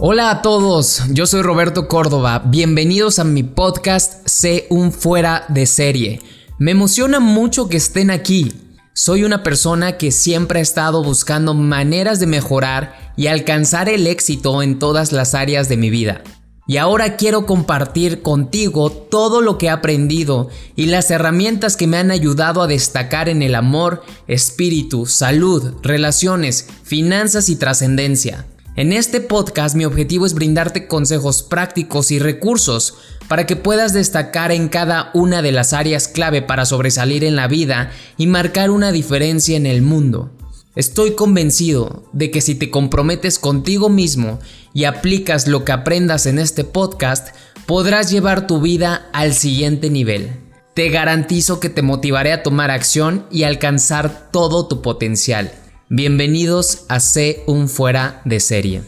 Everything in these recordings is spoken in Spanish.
Hola a todos, yo soy Roberto Córdoba, bienvenidos a mi podcast Sé un fuera de serie. Me emociona mucho que estén aquí. Soy una persona que siempre ha estado buscando maneras de mejorar y alcanzar el éxito en todas las áreas de mi vida. Y ahora quiero compartir contigo todo lo que he aprendido y las herramientas que me han ayudado a destacar en el amor, espíritu, salud, relaciones, finanzas y trascendencia. En este podcast mi objetivo es brindarte consejos prácticos y recursos para que puedas destacar en cada una de las áreas clave para sobresalir en la vida y marcar una diferencia en el mundo. Estoy convencido de que si te comprometes contigo mismo y aplicas lo que aprendas en este podcast, podrás llevar tu vida al siguiente nivel. Te garantizo que te motivaré a tomar acción y alcanzar todo tu potencial. Bienvenidos a C un fuera de serie.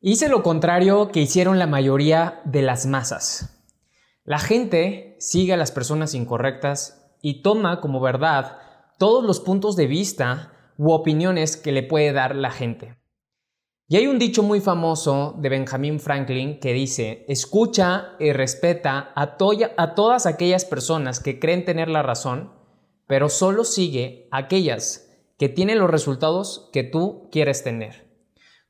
Hice lo contrario que hicieron la mayoría de las masas. La gente sigue a las personas incorrectas y toma como verdad todos los puntos de vista u opiniones que le puede dar la gente. Y hay un dicho muy famoso de Benjamin Franklin que dice, escucha y respeta a, todas aquellas personas que creen tener la razón, pero solo sigue aquellas que tienen los resultados que tú quieres tener.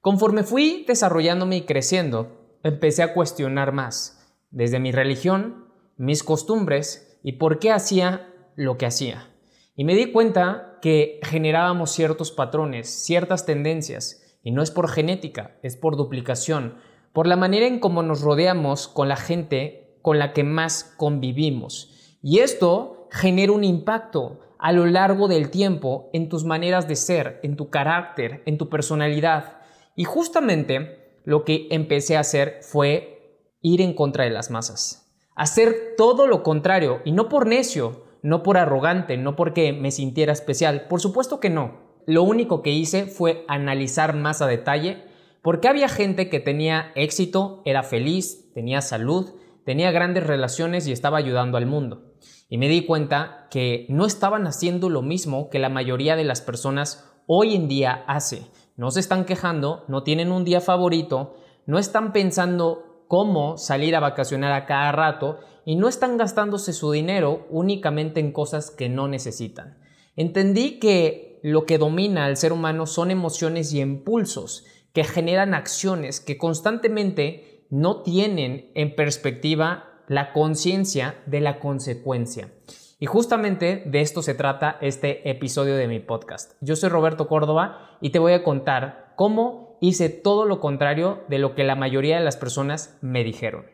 Conforme fui desarrollándome y creciendo, empecé a cuestionar más, desde mi religión, mis costumbres y por qué hacía lo que hacía. Y me di cuenta que generábamos ciertos patrones, ciertas tendencias, y no es por genética, es por duplicación, por la manera en cómo nos rodeamos con la gente con la que más convivimos. Y esto genera un impacto a lo largo del tiempo en tus maneras de ser, en tu carácter, en tu personalidad. Y justamente lo que empecé a hacer fue ir en contra de las masas. Hacer todo lo contrario, y no por necio, no por arrogante, no porque me sintiera especial, por supuesto que no, lo único que hice fue analizar más a detalle por qué había gente que tenía éxito, era feliz, tenía salud, tenía grandes relaciones y estaba ayudando al mundo. Y me di cuenta que no estaban haciendo lo mismo que la mayoría de las personas hoy en día hace. No se están quejando, no tienen un día favorito, no están pensando cómo salir a vacacionar a cada rato y no están gastándose su dinero únicamente en cosas que no necesitan. Entendí que lo que domina al ser humano son emociones y impulsos que generan acciones que constantemente no tienen en perspectiva la conciencia de la consecuencia. Y justamente de esto se trata este episodio de mi podcast. Yo soy Roberto Córdoba y te voy a contar cómo hice todo lo contrario de lo que la mayoría de las personas me dijeron.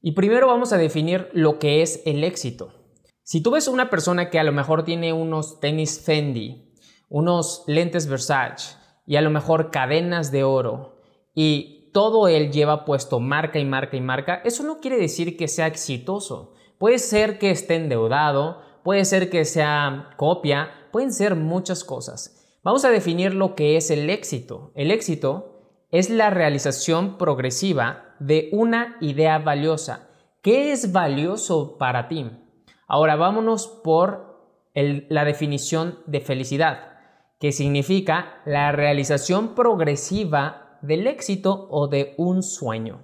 Y primero vamos a definir lo que es el éxito. Si tú ves una persona que a lo mejor tiene unos tenis Fendi unos lentes Versace y a lo mejor cadenas de oro y todo él lleva puesto marca y marca y marca, eso no quiere decir que sea exitoso. Puede ser que esté endeudado, puede ser que sea copia, pueden ser muchas cosas. Vamos a definir lo que es el éxito. El éxito es la realización progresiva de una idea valiosa. ¿Qué es valioso para ti? Ahora vámonos por la definición de felicidad que significa la realización progresiva del éxito o de un sueño.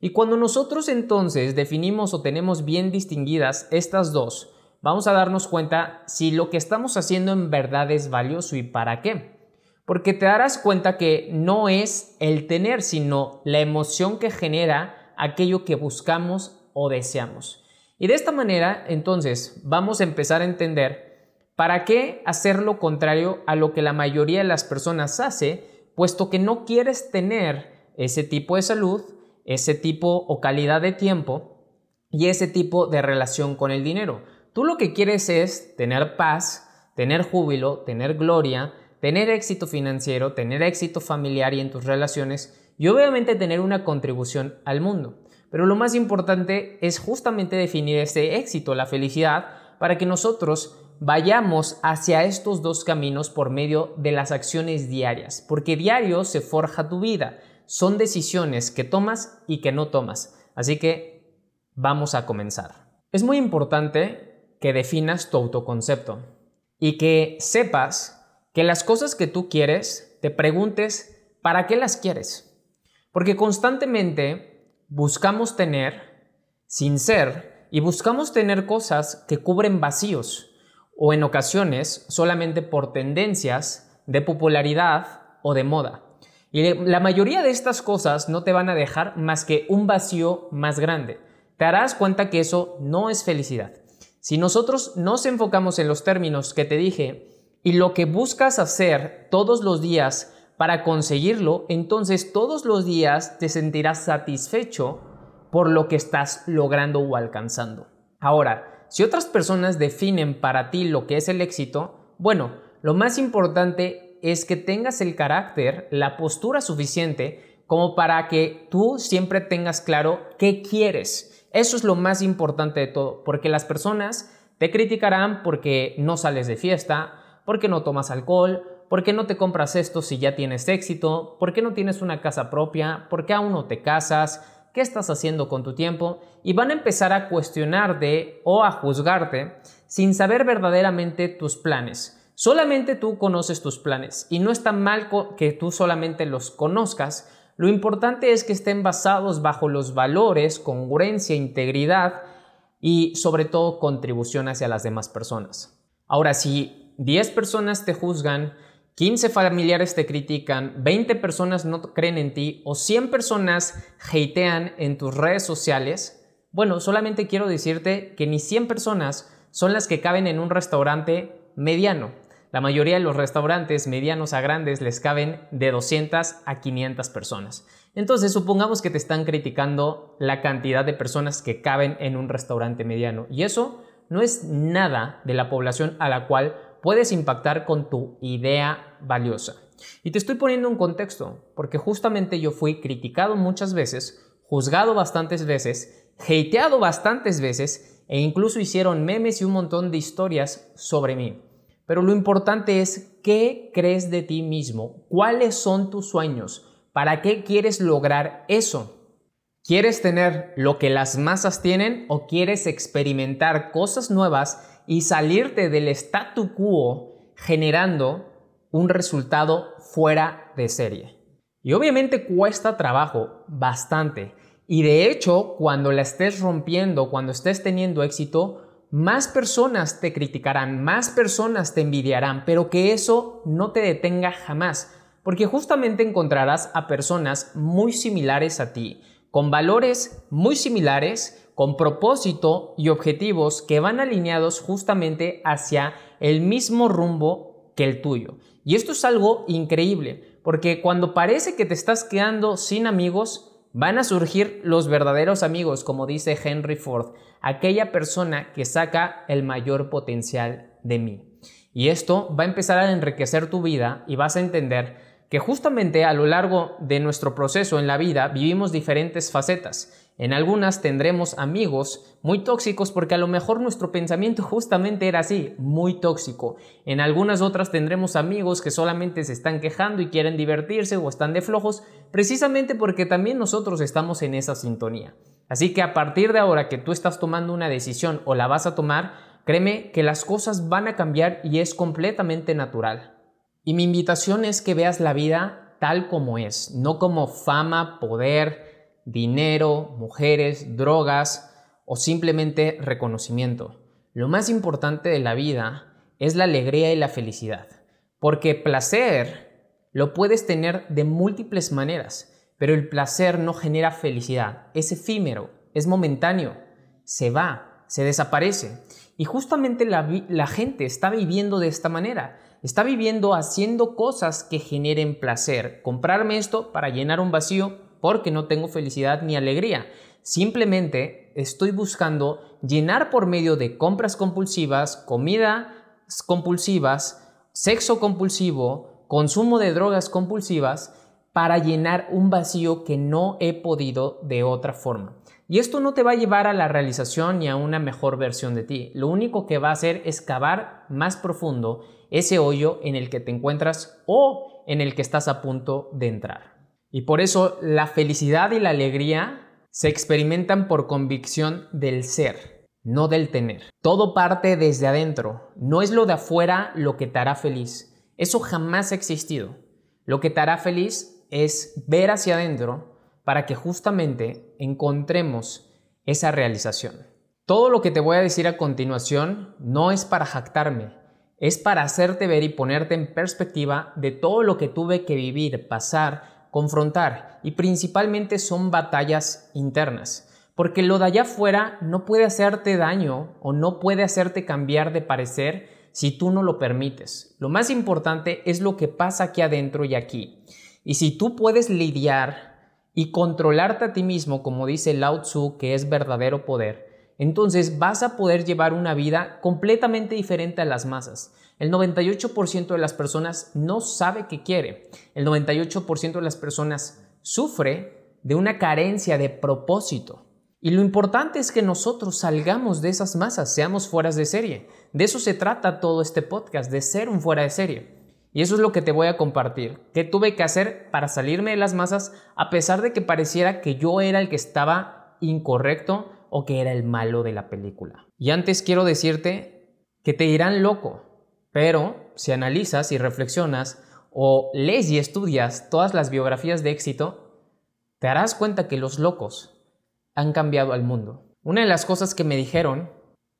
Y cuando nosotros entonces definimos o tenemos bien distinguidas estas dos, vamos a darnos cuenta si lo que estamos haciendo en verdad es valioso y para qué. Porque te darás cuenta que no es el tener, sino la emoción que genera aquello que buscamos o deseamos. Y de esta manera, entonces, vamos a empezar a entender ¿Para qué hacer lo contrario a lo que la mayoría de las personas hace, puesto que no quieres tener ese tipo de salud, ese tipo o calidad de tiempo y ese tipo de relación con el dinero? Tú lo que quieres es tener paz, tener júbilo, tener gloria, tener éxito financiero, tener éxito familiar y en tus relaciones y obviamente tener una contribución al mundo. Pero lo más importante es justamente definir ese éxito, la felicidad, para que nosotros vayamos hacia estos dos caminos por medio de las acciones diarias, porque diario se forja tu vida. Son decisiones que tomas y que no tomas. Así que vamos a comenzar. Es muy importante que definas tu autoconcepto y que sepas que las cosas que tú quieres, te preguntes, ¿para qué las quieres? Porque constantemente buscamos tener sin ser y buscamos tener cosas que cubren vacíos o en ocasiones solamente por tendencias de popularidad o de moda. Y la mayoría de estas cosas no te van a dejar más que un vacío más grande. Te darás cuenta que eso no es felicidad. Si nosotros nos enfocamos en los términos que te dije y lo que buscas hacer todos los días para conseguirlo, entonces todos los días te sentirás satisfecho por lo que estás logrando o alcanzando. Ahora, si otras personas definen para ti lo que es el éxito, bueno, lo más importante es que tengas el carácter, la postura suficiente como para que tú siempre tengas claro qué quieres. Eso es lo más importante de todo, porque las personas te criticarán porque no sales de fiesta, porque no tomas alcohol, porque no te compras esto si ya tienes éxito, porque no tienes una casa propia, porque aún no te casas, qué estás haciendo con tu tiempo y van a empezar a cuestionarte o a juzgarte sin saber verdaderamente tus planes. Solamente tú conoces tus planes y no está mal que tú solamente los conozcas. Lo importante es que estén basados bajo los valores, congruencia, integridad y sobre todo contribución hacia las demás personas. Ahora, si 10 personas te juzgan, 15 familiares te critican, 20 personas no creen en ti o 100 personas hatean en tus redes sociales, bueno, solamente quiero decirte que ni 100 personas son las que caben en un restaurante mediano. La mayoría de los restaurantes medianos a grandes les caben de 200 a 500 personas. Entonces, supongamos que te están criticando la cantidad de personas que caben en un restaurante mediano. Y eso no es nada de la población a la cual puedes impactar con tu idea valiosa. Y te estoy poniendo un contexto, porque justamente yo fui criticado muchas veces, juzgado bastantes veces, hateado bastantes veces e incluso hicieron memes y un montón de historias sobre mí. Pero lo importante es qué crees de ti mismo, cuáles son tus sueños, para qué quieres lograr eso. ¿Quieres tener lo que las masas tienen o quieres experimentar cosas nuevas y salirte del statu quo generando un resultado fuera de serie. Y obviamente cuesta trabajo, bastante. Y de hecho, cuando la estés rompiendo, cuando estés teniendo éxito, más personas te criticarán, más personas te envidiarán, pero que eso no te detenga jamás, porque justamente encontrarás a personas muy similares a ti, con valores muy similares, con propósito y objetivos que van alineados justamente hacia el mismo rumbo que el tuyo. Y esto es algo increíble, porque cuando parece que te estás quedando sin amigos, van a surgir los verdaderos amigos, como dice Henry Ford, aquella persona que saca el mayor potencial de mí. Y esto va a empezar a enriquecer tu vida y vas a entender que justamente a lo largo de nuestro proceso en la vida vivimos diferentes facetas. En algunas tendremos amigos muy tóxicos porque a lo mejor nuestro pensamiento justamente era así, muy tóxico. En algunas otras tendremos amigos que solamente se están quejando y quieren divertirse o están de flojos, precisamente porque también nosotros estamos en esa sintonía. Así que a partir de ahora que tú estás tomando una decisión o la vas a tomar, créeme que las cosas van a cambiar y es completamente natural. Y mi invitación es que veas la vida tal como es, no como fama, poder, dinero, mujeres, drogas o simplemente reconocimiento. Lo más importante de la vida es la alegría y la felicidad, porque placer lo puedes tener de múltiples maneras, pero el placer no genera felicidad, es efímero, es momentáneo, se va, se desaparece. Y justamente la, la gente está viviendo de esta manera está viviendo haciendo cosas que generen placer. Comprarme esto para llenar un vacío porque no tengo felicidad ni alegría. Simplemente estoy buscando llenar por medio de compras compulsivas, comida compulsivas, sexo compulsivo, consumo de drogas compulsivas para llenar un vacío que no he podido de otra forma. Y esto no te va a llevar a la realización ni a una mejor versión de ti. Lo único que va a hacer es cavar más profundo ese hoyo en el que te encuentras o en el que estás a punto de entrar. Y por eso la felicidad y la alegría se experimentan por convicción del ser, no del tener. Todo parte desde adentro. No es lo de afuera lo que te hará feliz. Eso jamás ha existido. Lo que te hará feliz es ver hacia adentro para que justamente encontremos esa realización. Todo lo que te voy a decir a continuación no es para jactarme, es para hacerte ver y ponerte en perspectiva de todo lo que tuve que vivir, pasar, confrontar y principalmente son batallas internas. Porque lo de allá afuera no puede hacerte daño o no puede hacerte cambiar de parecer si tú no lo permites. Lo más importante es lo que pasa aquí adentro y aquí. Y si tú puedes lidiar y controlarte a ti mismo, como dice Lao Tzu, que es verdadero poder, entonces vas a poder llevar una vida completamente diferente a las masas. El 98% de las personas no sabe qué quiere. El 98% de las personas sufre de una carencia de propósito. Y lo importante es que nosotros salgamos de esas masas, seamos fueras de serie. De eso se trata todo este podcast, de ser un fuera de serie. Y eso es lo que te voy a compartir. ¿Qué tuve que hacer para salirme de las masas a pesar de que pareciera que yo era el que estaba incorrecto o que era el malo de la película? Y antes quiero decirte que te dirán loco, pero si analizas y reflexionas o lees y estudias todas las biografías de éxito, te darás cuenta que los locos han cambiado al mundo. Una de las cosas que me dijeron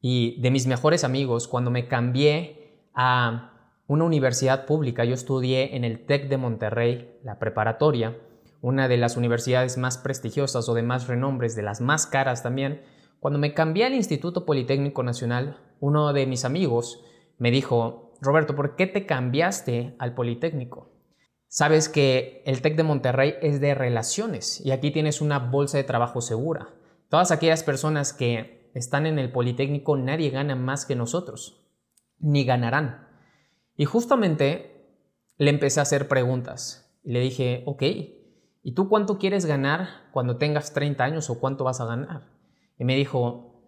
y de mis mejores amigos cuando me cambié a una universidad pública, yo estudié en el TEC de Monterrey, la preparatoria, una de las universidades más prestigiosas o de más renombres, de las más caras también. Cuando me cambié al Instituto Politécnico Nacional, uno de mis amigos me dijo, Roberto, ¿por qué te cambiaste al Politécnico? Sabes que el TEC de Monterrey es de relaciones y aquí tienes una bolsa de trabajo segura. Todas aquellas personas que están en el Politécnico, nadie gana más que nosotros, ni ganarán. Y justamente le empecé a hacer preguntas. Le dije, ok, ¿y tú cuánto quieres ganar cuando tengas 30 años o cuánto vas a ganar? Y me dijo,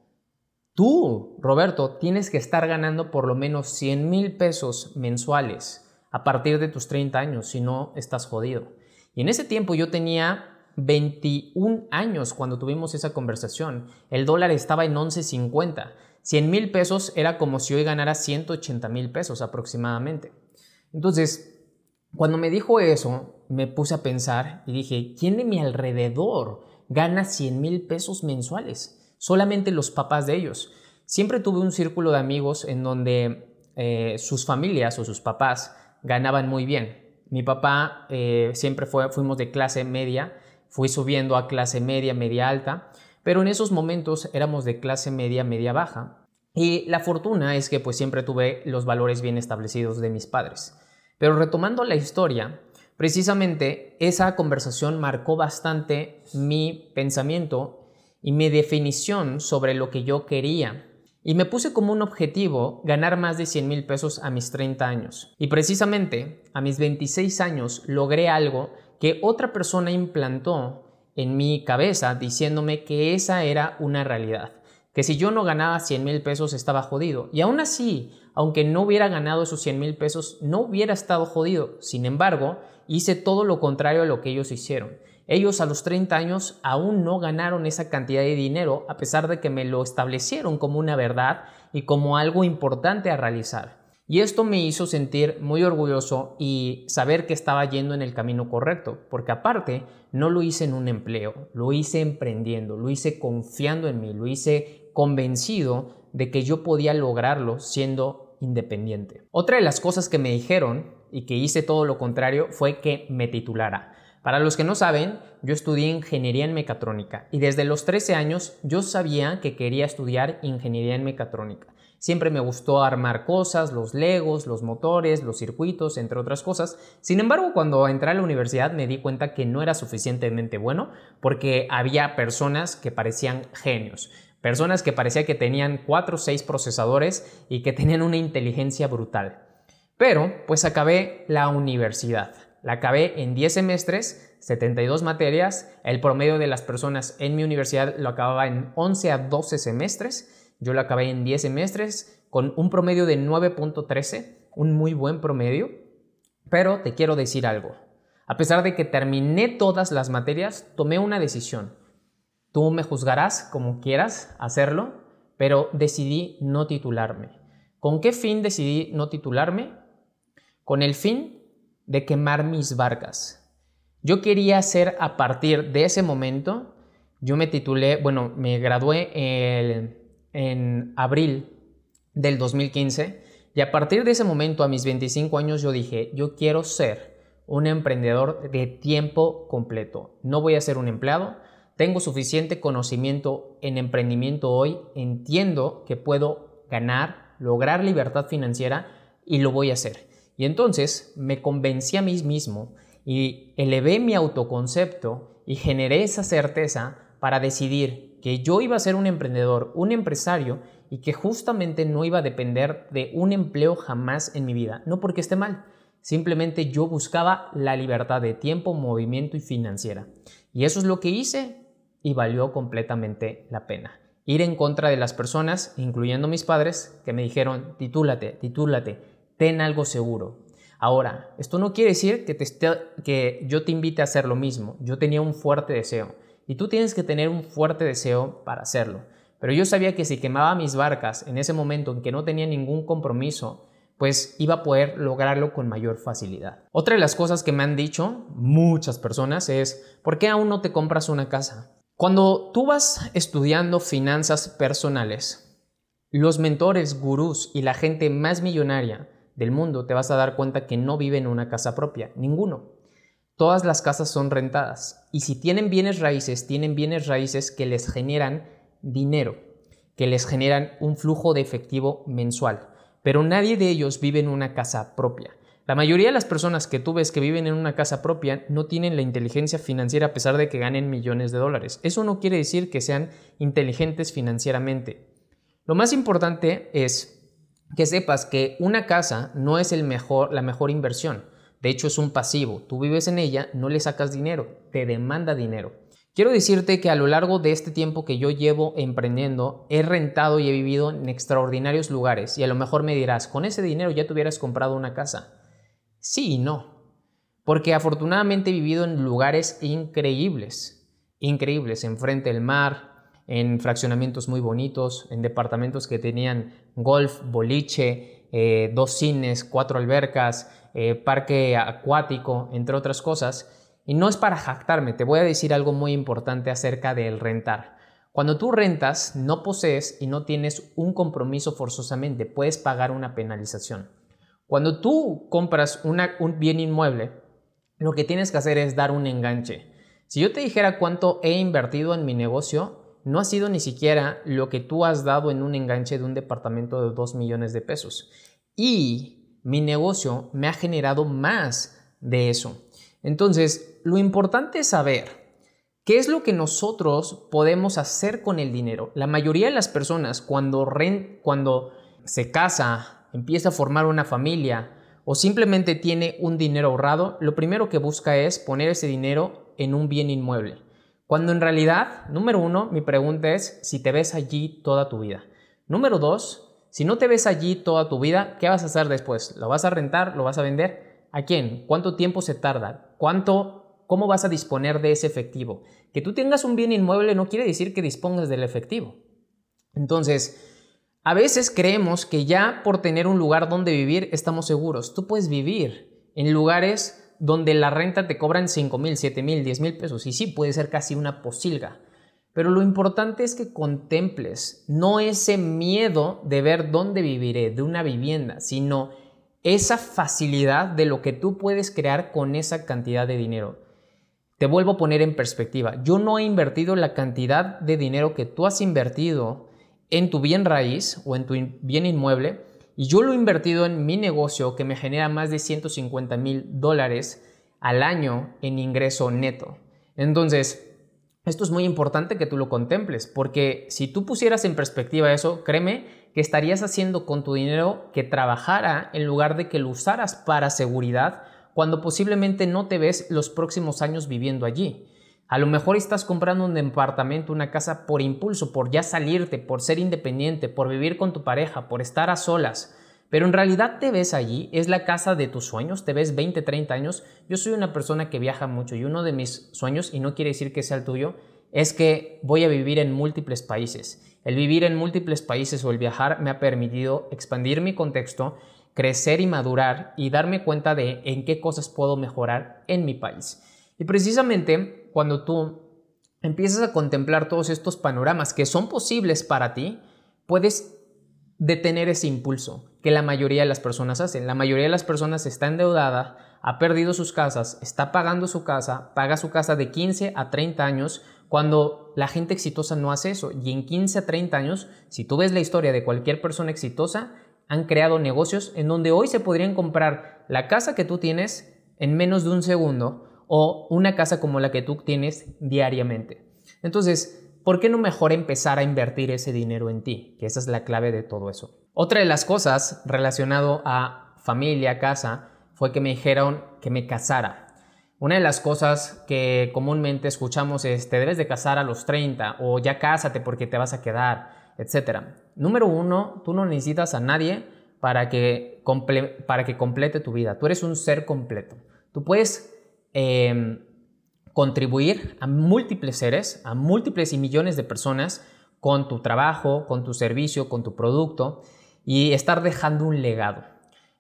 tú, Roberto, tienes que estar ganando por lo menos 100 mil pesos mensuales a partir de tus 30 años, si no estás jodido. Y en ese tiempo yo tenía 21 años cuando tuvimos esa conversación. El dólar estaba en 11.50. 100 mil pesos era como si hoy ganara 180 mil pesos aproximadamente. Entonces, cuando me dijo eso, me puse a pensar y dije, ¿quién de mi alrededor gana 100 mil pesos mensuales? Solamente los papás de ellos. Siempre tuve un círculo de amigos en donde eh, sus familias o sus papás ganaban muy bien. Mi papá eh, siempre fue, fuimos de clase media, fui subiendo a clase media, media alta, pero en esos momentos éramos de clase media, media baja. Y la fortuna es que pues siempre tuve los valores bien establecidos de mis padres. Pero retomando la historia, precisamente esa conversación marcó bastante mi pensamiento y mi definición sobre lo que yo quería y me puse como un objetivo ganar más de 100 mil pesos a mis 30 años. Y precisamente a mis 26 años logré algo que otra persona implantó en mi cabeza diciéndome que esa era una realidad. Que si yo no ganaba 100 mil pesos estaba jodido. Y aún así, aunque no hubiera ganado esos 100 mil pesos, no hubiera estado jodido. Sin embargo, hice todo lo contrario a lo que ellos hicieron. Ellos a los 30 años aún no ganaron esa cantidad de dinero a pesar de que me lo establecieron como una verdad y como algo importante a realizar. Y esto me hizo sentir muy orgulloso y saber que estaba yendo en el camino correcto, porque aparte no lo hice en un empleo, lo hice emprendiendo, lo hice confiando en mí, lo hice convencido de que yo podía lograrlo siendo independiente. Otra de las cosas que me dijeron y que hice todo lo contrario fue que me titulara. Para los que no saben, yo estudié ingeniería en mecatrónica y desde los 13 años yo sabía que quería estudiar ingeniería en mecatrónica. Siempre me gustó armar cosas, los legos, los motores, los circuitos, entre otras cosas. Sin embargo, cuando entré a la universidad me di cuenta que no era suficientemente bueno porque había personas que parecían genios. Personas que parecía que tenían 4 o 6 procesadores y que tenían una inteligencia brutal. Pero, pues acabé la universidad. La acabé en 10 semestres, 72 materias. El promedio de las personas en mi universidad lo acababa en 11 a 12 semestres. Yo lo acabé en 10 semestres con un promedio de 9.13, un muy buen promedio. Pero te quiero decir algo. A pesar de que terminé todas las materias, tomé una decisión. Tú me juzgarás como quieras hacerlo, pero decidí no titularme. ¿Con qué fin decidí no titularme? Con el fin de quemar mis barcas. Yo quería hacer a partir de ese momento, yo me titulé, bueno, me gradué en abril del 2015 y a partir de ese momento, a mis 25 años, yo dije, yo quiero ser un emprendedor de tiempo completo. No voy a ser un empleado. Tengo suficiente conocimiento en emprendimiento hoy. Entiendo que puedo ganar, lograr libertad financiera y lo voy a hacer. Y entonces me convencí a mí mismo y elevé mi autoconcepto y generé esa certeza para decidir que yo iba a ser un emprendedor, un empresario y que justamente no iba a depender de un empleo jamás en mi vida. No porque esté mal, simplemente yo buscaba la libertad de tiempo, movimiento y financiera. Y eso es lo que hice y valió completamente la pena. Ir en contra de las personas, incluyendo mis padres, que me dijeron, titúlate, titúlate, ten algo seguro. Ahora, esto no quiere decir que, te que yo te invite a hacer lo mismo. Yo tenía un fuerte deseo y tú tienes que tener un fuerte deseo para hacerlo. Pero yo sabía que si quemaba mis barcas en ese momento en que no tenía ningún compromiso, pues iba a poder lograrlo con mayor facilidad. Otra de las cosas que me han dicho muchas personas es, ¿por qué aún no te compras una casa? Cuando tú vas estudiando finanzas personales, los mentores, gurús y la gente más millonaria del mundo te vas a dar cuenta que no viven en una casa propia, ninguno. Todas las casas son rentadas y si tienen bienes raíces, tienen bienes raíces que les generan dinero, que les generan un flujo de efectivo mensual, pero nadie de ellos vive en una casa propia. La mayoría de las personas que tú ves que viven en una casa propia no tienen la inteligencia financiera a pesar de que ganen millones de dólares. Eso no quiere decir que sean inteligentes financieramente. Lo más importante es que sepas que una casa no es la mejor inversión. De hecho, es un pasivo. Tú vives en ella, no le sacas dinero, te demanda dinero. Quiero decirte que a lo largo de este tiempo que yo llevo emprendiendo, he rentado y he vivido en extraordinarios lugares y a lo mejor me dirás, con ese dinero ya te hubieras comprado una casa. Sí y no, porque afortunadamente he vivido en lugares increíbles, increíbles, enfrente del mar, en fraccionamientos muy bonitos, en departamentos que tenían golf, boliche, eh, dos cines, cuatro albercas, eh, parque acuático, entre otras cosas y no es para jactarme, te voy a decir algo muy importante acerca del rentar. Cuando tú rentas, no posees y no tienes un compromiso forzosamente, puedes pagar una penalización. Cuando tú compras un bien inmueble, lo que tienes que hacer es dar un enganche. Si yo te dijera cuánto he invertido en mi negocio, no ha sido ni siquiera lo que tú has dado en un enganche de un departamento de 2 millones de pesos. Y mi negocio me ha generado más de eso. Entonces, lo importante es saber qué es lo que nosotros podemos hacer con el dinero. La mayoría de las personas cuando, cuando se casa, empieza a formar una familia o simplemente tiene un dinero ahorrado, lo primero que busca es poner ese dinero en un bien inmueble. Cuando en realidad, número uno, mi pregunta es si te ves allí toda tu vida. Número dos, si no te ves allí toda tu vida, ¿qué vas a hacer después? ¿Lo vas a rentar? ¿Lo vas a vender? ¿A quién? ¿Cuánto tiempo se tarda? ¿Cuánto, ¿Cómo vas a disponer de ese efectivo? Que tú tengas un bien inmueble no quiere decir que dispongas del efectivo. Entonces, a veces creemos que ya por tener un lugar donde vivir estamos seguros. Tú puedes vivir en lugares donde la renta te cobran 5 mil, 7 mil, 10 mil pesos. Y sí, puede ser casi una posilga. Pero lo importante es que contemples no ese miedo de ver dónde viviré, de una vivienda, sino esa facilidad de lo que tú puedes crear con esa cantidad de dinero. Te vuelvo a poner en perspectiva. Yo no he invertido la cantidad de dinero que tú has invertido en tu bien raíz o en tu bien inmueble y yo lo he invertido en mi negocio que me genera más de 150 mil dólares al año en ingreso neto. Entonces, esto es muy importante que tú lo contemples porque si tú pusieras en perspectiva eso, créeme que estarías haciendo con tu dinero que trabajara en lugar de que lo usaras para seguridad cuando posiblemente no te ves los próximos años viviendo allí. A lo mejor estás comprando un departamento, una casa por impulso, por ya salirte, por ser independiente, por vivir con tu pareja, por estar a solas. Pero en realidad te ves allí, es la casa de tus sueños, te ves 20, 30 años. Yo soy una persona que viaja mucho y uno de mis sueños, y no quiere decir que sea el tuyo, es que voy a vivir en múltiples países. El vivir en múltiples países o el viajar me ha permitido expandir mi contexto, crecer y madurar y darme cuenta de en qué cosas puedo mejorar en mi país. Y precisamente cuando tú empiezas a contemplar todos estos panoramas que son posibles para ti, puedes detener ese impulso que la mayoría de las personas hacen. La mayoría de las personas está endeudada, ha perdido sus casas, está pagando su casa, paga su casa de 15 a 30 años, cuando la gente exitosa no hace eso. Y en 15 a 30 años, si tú ves la historia de cualquier persona exitosa, han creado negocios en donde hoy se podrían comprar la casa que tú tienes en menos de un segundo o una casa como la que tú tienes diariamente. Entonces, ¿por qué no mejor empezar a invertir ese dinero en ti? Que esa es la clave de todo eso. Otra de las cosas relacionado a familia, casa, fue que me dijeron que me casara. Una de las cosas que comúnmente escuchamos es te debes de casar a los 30 o ya cásate porque te vas a quedar, etc. Número uno, tú no necesitas a nadie para que, para que complete tu vida. Tú eres un ser completo. Tú puedes em, contribuir a múltiples seres, a múltiples y millones de personas con tu trabajo, con tu servicio, con tu producto y estar dejando un legado.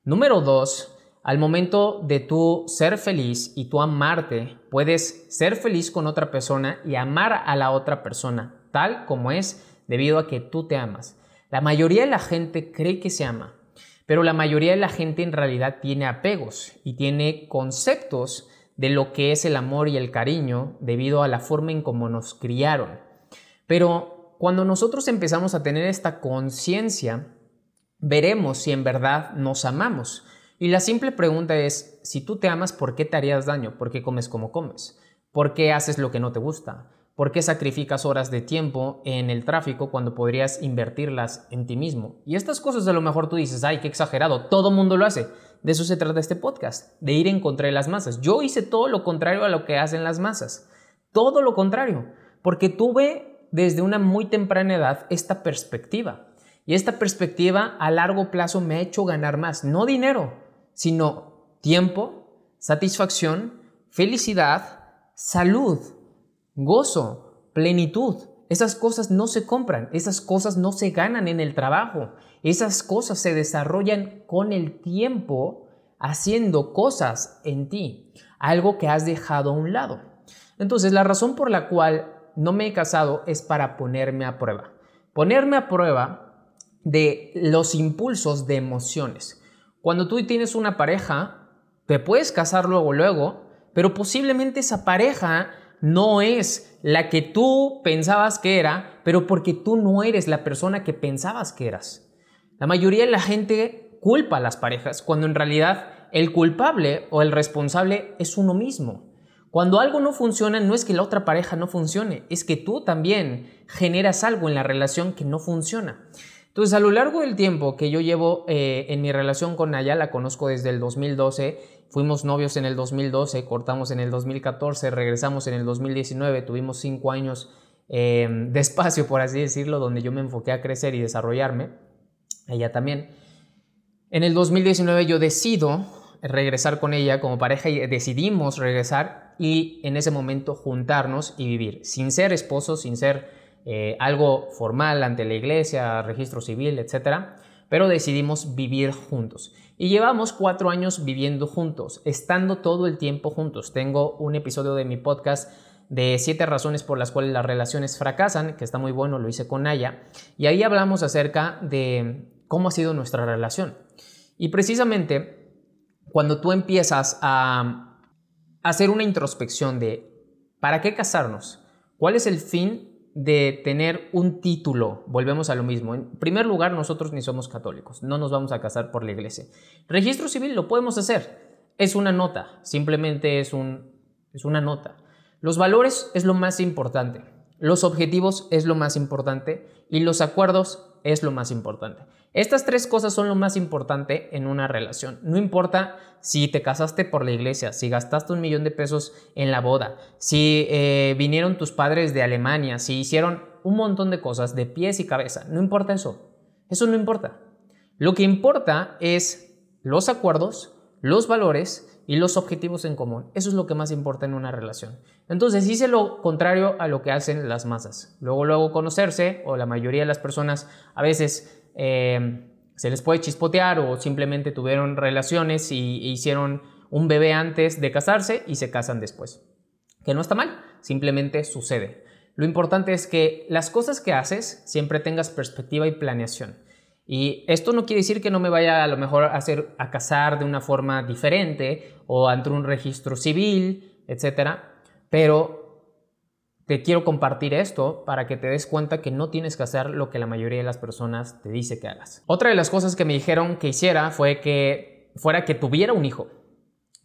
Número dos, al momento de tú ser feliz y tú amarte, puedes ser feliz con otra persona y amar a la otra persona tal como es debido a que tú te amas. La mayoría de la gente cree que se ama, pero la mayoría de la gente en realidad tiene apegos y tiene conceptos de lo que es el amor y el cariño debido a la forma en cómo nos criaron. Pero cuando nosotros empezamos a tener esta conciencia, veremos si en verdad nos amamos. Y la simple pregunta es, si tú te amas, ¿por qué te harías daño? ¿Por qué comes como comes? ¿Por qué haces lo que no te gusta? ¿Por qué sacrificas horas de tiempo en el tráfico cuando podrías invertirlas en ti mismo? Y estas cosas a lo mejor tú dices, ay, qué exagerado, todo mundo lo hace. De eso se trata este podcast, de ir en contra de las masas. Yo hice todo lo contrario a lo que hacen las masas. Todo lo contrario, porque tuve desde una muy temprana edad esta perspectiva. Y esta perspectiva a largo plazo me ha hecho ganar más, no dinero, sino tiempo, satisfacción, felicidad, salud, gozo, plenitud. Esas cosas no se compran, esas cosas no se ganan en el trabajo, esas cosas se desarrollan con el tiempo haciendo cosas en ti, algo que has dejado a un lado. Entonces, la razón por la cual no me he casado es para ponerme a prueba. Ponerme a prueba de los impulsos de emociones. Cuando tú tienes una pareja, te puedes casar luego, luego, pero posiblemente esa pareja no es la que tú pensabas que era, pero porque tú no eres la persona que pensabas que eras. La mayoría de la gente culpa a las parejas, cuando en realidad el culpable o el responsable es uno mismo. Cuando algo no funciona, no es que la otra pareja no funcione, es que tú también generas algo en la relación que no funciona. Entonces, a lo largo del tiempo que yo llevo eh, en mi relación con Naya, la conozco desde el 2012, fuimos novios en el 2012, cortamos en el 2014, regresamos en el 2019, tuvimos cinco años eh, de espacio, por así decirlo, donde yo me enfoqué a crecer y desarrollarme, ella también. En el 2019 yo decido regresar con ella como pareja y decidimos regresar y en ese momento juntarnos y vivir, sin ser esposos, sin ser eh, algo formal ante la iglesia, registro civil, etc. Pero decidimos vivir juntos. Y llevamos cuatro años viviendo juntos, estando todo el tiempo juntos. Tengo un episodio de mi podcast de siete razones por las cuales las relaciones fracasan, que está muy bueno, lo hice con Naya. Y ahí hablamos acerca de cómo ha sido nuestra relación. Y precisamente cuando tú empiezas a hacer una introspección de ¿para qué casarnos? ¿Cuál es el fin de tener un título, volvemos a lo mismo. En primer lugar, nosotros ni somos católicos, no nos vamos a casar por la iglesia. Registro civil lo podemos hacer, es una nota, simplemente es, un, es una nota. Los valores es lo más importante, los objetivos es lo más importante y los acuerdos es lo más importante. Estas tres cosas son lo más importante en una relación. No importa si te casaste por la iglesia, si gastaste un millón de pesos en la boda, si eh, vinieron tus padres de Alemania, si hicieron un montón de cosas de pies y cabeza. No importa eso. Eso no importa. Lo que importa es los acuerdos, los valores y los objetivos en común. Eso es lo que más importa en una relación. Entonces hice lo contrario a lo que hacen las masas. Luego, luego conocerse, o la mayoría de las personas a veces eh, se les puede chispotear o simplemente tuvieron relaciones y hicieron un bebé antes de casarse y se casan después. Que no está mal, simplemente sucede. Lo importante es que las cosas que haces siempre tengas perspectiva y planeación. Y esto no quiere decir que no me vaya a lo mejor a, hacer, a casar de una forma diferente o ante un registro civil, etcétera, pero te quiero compartir esto para que te des cuenta que no tienes que hacer lo que la mayoría de las personas te dice que hagas. Otra de las cosas que me dijeron que hiciera fue que fuera que tuviera un hijo.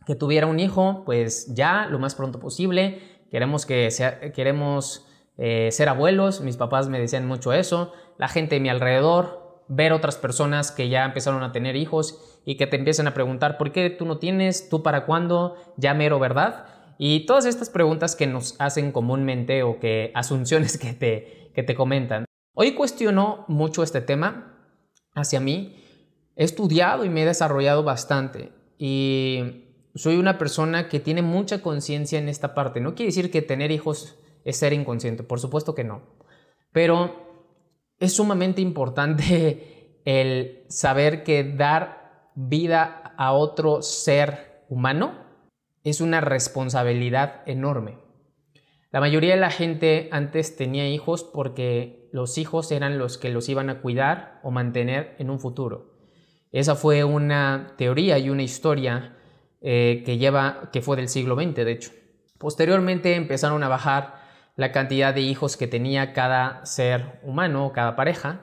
Que tuviera un hijo, pues ya lo más pronto posible. Queremos que sea, queremos eh, ser abuelos. Mis papás me decían mucho eso. La gente de mi alrededor, ver otras personas que ya empezaron a tener hijos y que te empiezan a preguntar, ¿por qué tú no tienes? ¿Tú para cuándo? Ya mero, ¿verdad? Y todas estas preguntas que nos hacen comúnmente o que asunciones que te, que te comentan. Hoy cuestiono mucho este tema hacia mí. He estudiado y me he desarrollado bastante y soy una persona que tiene mucha conciencia en esta parte. No quiere decir que tener hijos es ser inconsciente, por supuesto que no. Pero es sumamente importante el saber que dar vida a otro ser humano es una responsabilidad enorme. La mayoría de la gente antes tenía hijos porque los hijos eran los que los iban a cuidar o mantener en un futuro. Esa fue una teoría y una historia eh, que lleva, que fue del siglo XX, de hecho. Posteriormente empezaron a bajar la cantidad de hijos que tenía cada ser humano, cada pareja.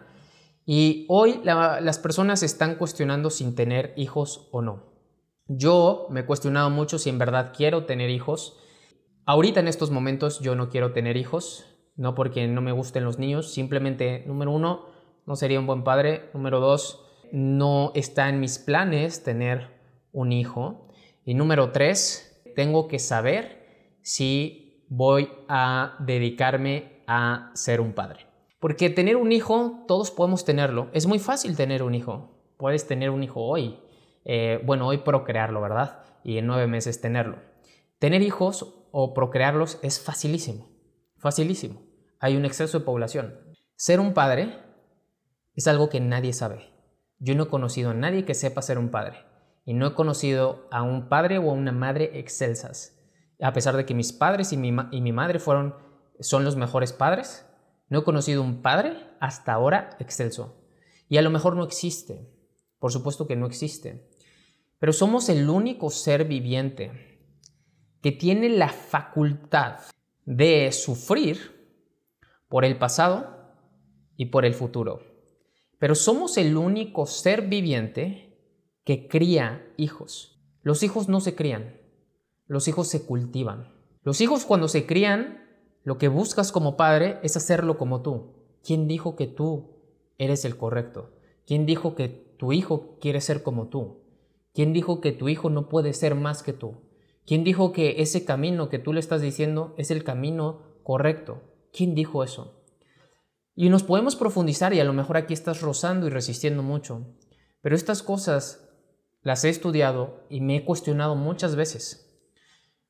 Y hoy las personas están cuestionando sin tener hijos o no. Yo me he cuestionado mucho si en verdad quiero tener hijos. Ahorita en estos momentos yo no quiero tener hijos, no porque no me gusten los niños, simplemente, número uno, no sería un buen padre. Número dos, no está en mis planes tener un hijo. Y número tres, tengo que saber si voy a dedicarme a ser un padre. Porque tener un hijo, todos podemos tenerlo. Es muy fácil tener un hijo. Puedes tener un hijo hoy. Eh, bueno, hoy procrearlo, ¿verdad? Y en nueve meses tenerlo. Tener hijos o procrearlos es facilísimo. Facilísimo. Hay un exceso de población. Ser un padre es algo que nadie sabe. Yo no he conocido a nadie que sepa ser un padre. Y no he conocido a un padre o a una madre excelsas a pesar de que mis padres y mi, y mi madre fueron, son los mejores padres, no he conocido un padre hasta ahora excelso. Y a lo mejor no existe, por supuesto que no existe, pero somos el único ser viviente que tiene la facultad de sufrir por el pasado y por el futuro. Pero somos el único ser viviente que cría hijos. Los hijos no se crían, los hijos se cultivan. Los hijos cuando se crían, lo que buscas como padre es hacerlo como tú. ¿Quién dijo que tú eres el correcto? ¿Quién dijo que tu hijo quiere ser como tú? ¿Quién dijo que tu hijo no puede ser más que tú? ¿Quién dijo que ese camino que tú le estás diciendo es el camino correcto? ¿Quién dijo eso? Y nos podemos profundizar y a lo mejor aquí estás rozando y resistiendo mucho. Pero estas cosas las he estudiado y me he cuestionado muchas veces.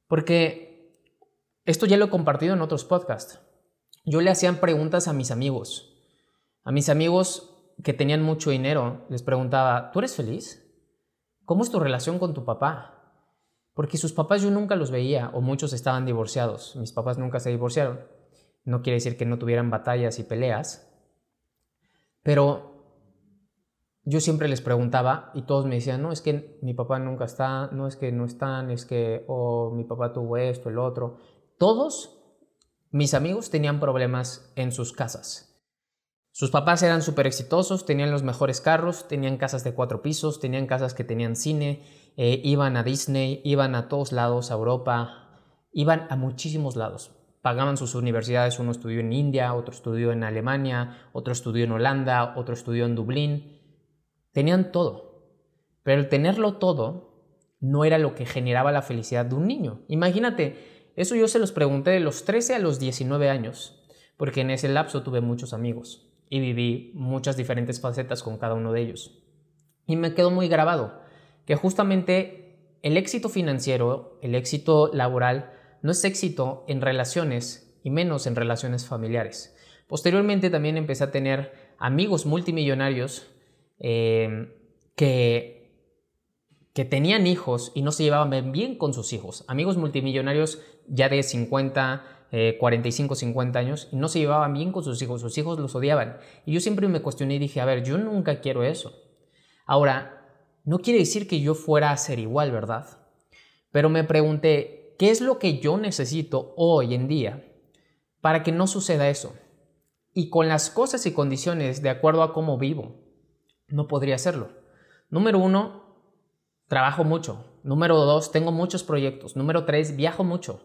Porque esto ya lo he compartido en otros podcasts. Yo le hacían preguntas a mis amigos. A mis amigos que tenían mucho dinero, les preguntaba, ¿tú eres feliz? ¿Cómo es tu relación con tu papá? Porque sus papás yo nunca los veía o muchos estaban divorciados. Mis papás nunca se divorciaron. No quiere decir que no tuvieran batallas y peleas. Pero yo siempre les preguntaba y todos me decían, no, es que mi papá nunca está, no es que no están, es que, o mi papá tuvo esto, el otro. Todos mis amigos tenían problemas en sus casas. Sus papás eran súper exitosos, tenían los mejores carros, tenían casas de cuatro pisos, tenían casas que tenían cine, eh, iban a Disney, iban a todos lados, a Europa, iban a muchísimos lados. Pagaban sus universidades, uno estudió en India, otro estudió en Alemania, otro estudió en Holanda, otro estudió en Dublín Tenían todo, pero el tenerlo todo no era lo que generaba la felicidad de un niño. Imagínate, eso yo se los pregunté de los 13 a los 19 años, porque en ese lapso tuve muchos amigos y viví muchas diferentes facetas con cada uno de ellos. Y me quedó muy grabado que justamente el éxito financiero, el éxito laboral, no es éxito en relaciones y menos en relaciones familiares. Posteriormente también empecé a tener amigos multimillonarios eh, que, que tenían hijos y no se llevaban bien con sus hijos. Amigos multimillonarios ya de 50, 45, 50 años y no se llevaban bien con sus hijos. Sus hijos los odiaban. Y yo siempre me cuestioné y dije, a ver, yo nunca quiero eso. Ahora, no quiere decir que yo fuera a ser igual, ¿verdad? Pero me pregunté, ¿qué es lo que yo necesito hoy en día para que no suceda eso? y con las cosas y condiciones de acuerdo a cómo vivo. No podría hacerlo. Número uno, trabajo mucho. Número dos, tengo muchos proyectos. Número tres, viajo mucho.